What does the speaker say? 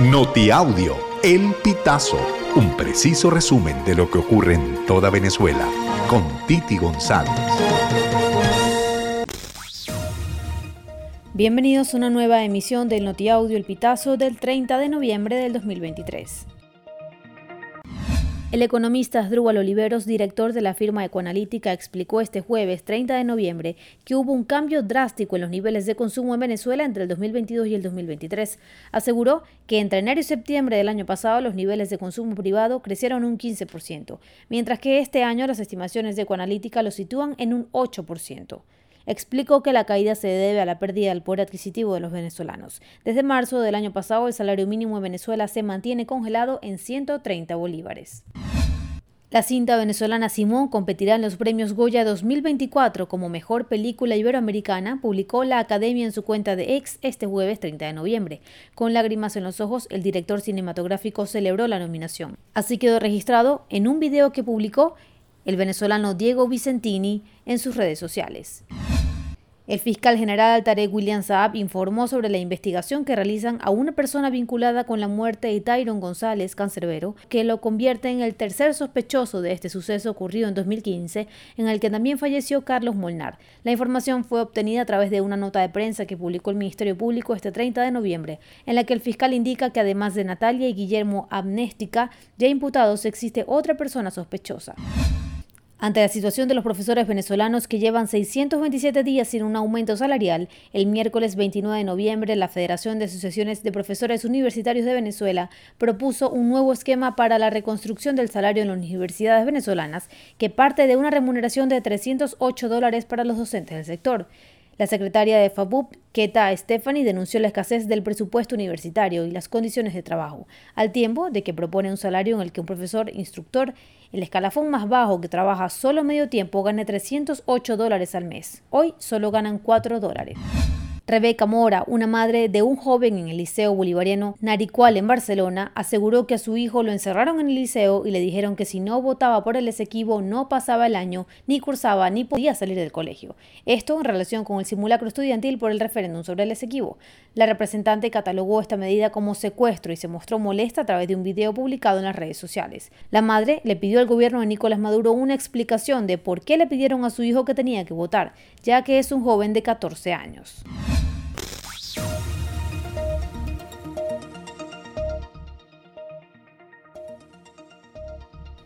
Notiaudio, El Pitazo, un preciso resumen de lo que ocurre en toda Venezuela, con Titi González. Bienvenidos a una nueva emisión del Notiaudio El Pitazo del 30 de noviembre del 2023. El economista Asdrúbal Oliveros, director de la firma Ecoanalítica, explicó este jueves 30 de noviembre que hubo un cambio drástico en los niveles de consumo en Venezuela entre el 2022 y el 2023. Aseguró que entre enero y septiembre del año pasado los niveles de consumo privado crecieron un 15%, mientras que este año las estimaciones de Ecoanalítica lo sitúan en un 8% explicó que la caída se debe a la pérdida del poder adquisitivo de los venezolanos. Desde marzo del año pasado, el salario mínimo en Venezuela se mantiene congelado en 130 bolívares. La cinta venezolana Simón competirá en los premios Goya 2024 como mejor película iberoamericana, publicó la Academia en su cuenta de ex este jueves 30 de noviembre. Con lágrimas en los ojos, el director cinematográfico celebró la nominación. Así quedó registrado en un video que publicó el venezolano Diego Vicentini en sus redes sociales. El fiscal general Tarek William Saab informó sobre la investigación que realizan a una persona vinculada con la muerte de Tyron González, cancerbero, que lo convierte en el tercer sospechoso de este suceso ocurrido en 2015, en el que también falleció Carlos Molnar. La información fue obtenida a través de una nota de prensa que publicó el Ministerio Público este 30 de noviembre, en la que el fiscal indica que además de Natalia y Guillermo Amnéstica, ya imputados, existe otra persona sospechosa. Ante la situación de los profesores venezolanos que llevan 627 días sin un aumento salarial, el miércoles 29 de noviembre la Federación de Asociaciones de Profesores Universitarios de Venezuela propuso un nuevo esquema para la reconstrucción del salario en las universidades venezolanas que parte de una remuneración de 308 dólares para los docentes del sector. La secretaria de FABUP, Keta Stephanie, denunció la escasez del presupuesto universitario y las condiciones de trabajo, al tiempo de que propone un salario en el que un profesor instructor, el escalafón más bajo que trabaja solo medio tiempo, gane 308 dólares al mes. Hoy solo ganan 4 dólares. Rebeca Mora, una madre de un joven en el Liceo Bolivariano Naricual en Barcelona, aseguró que a su hijo lo encerraron en el liceo y le dijeron que si no votaba por el Esequibo no pasaba el año, ni cursaba, ni podía salir del colegio. Esto en relación con el simulacro estudiantil por el referéndum sobre el Esequibo. La representante catalogó esta medida como secuestro y se mostró molesta a través de un video publicado en las redes sociales. La madre le pidió al gobierno de Nicolás Maduro una explicación de por qué le pidieron a su hijo que tenía que votar, ya que es un joven de 14 años.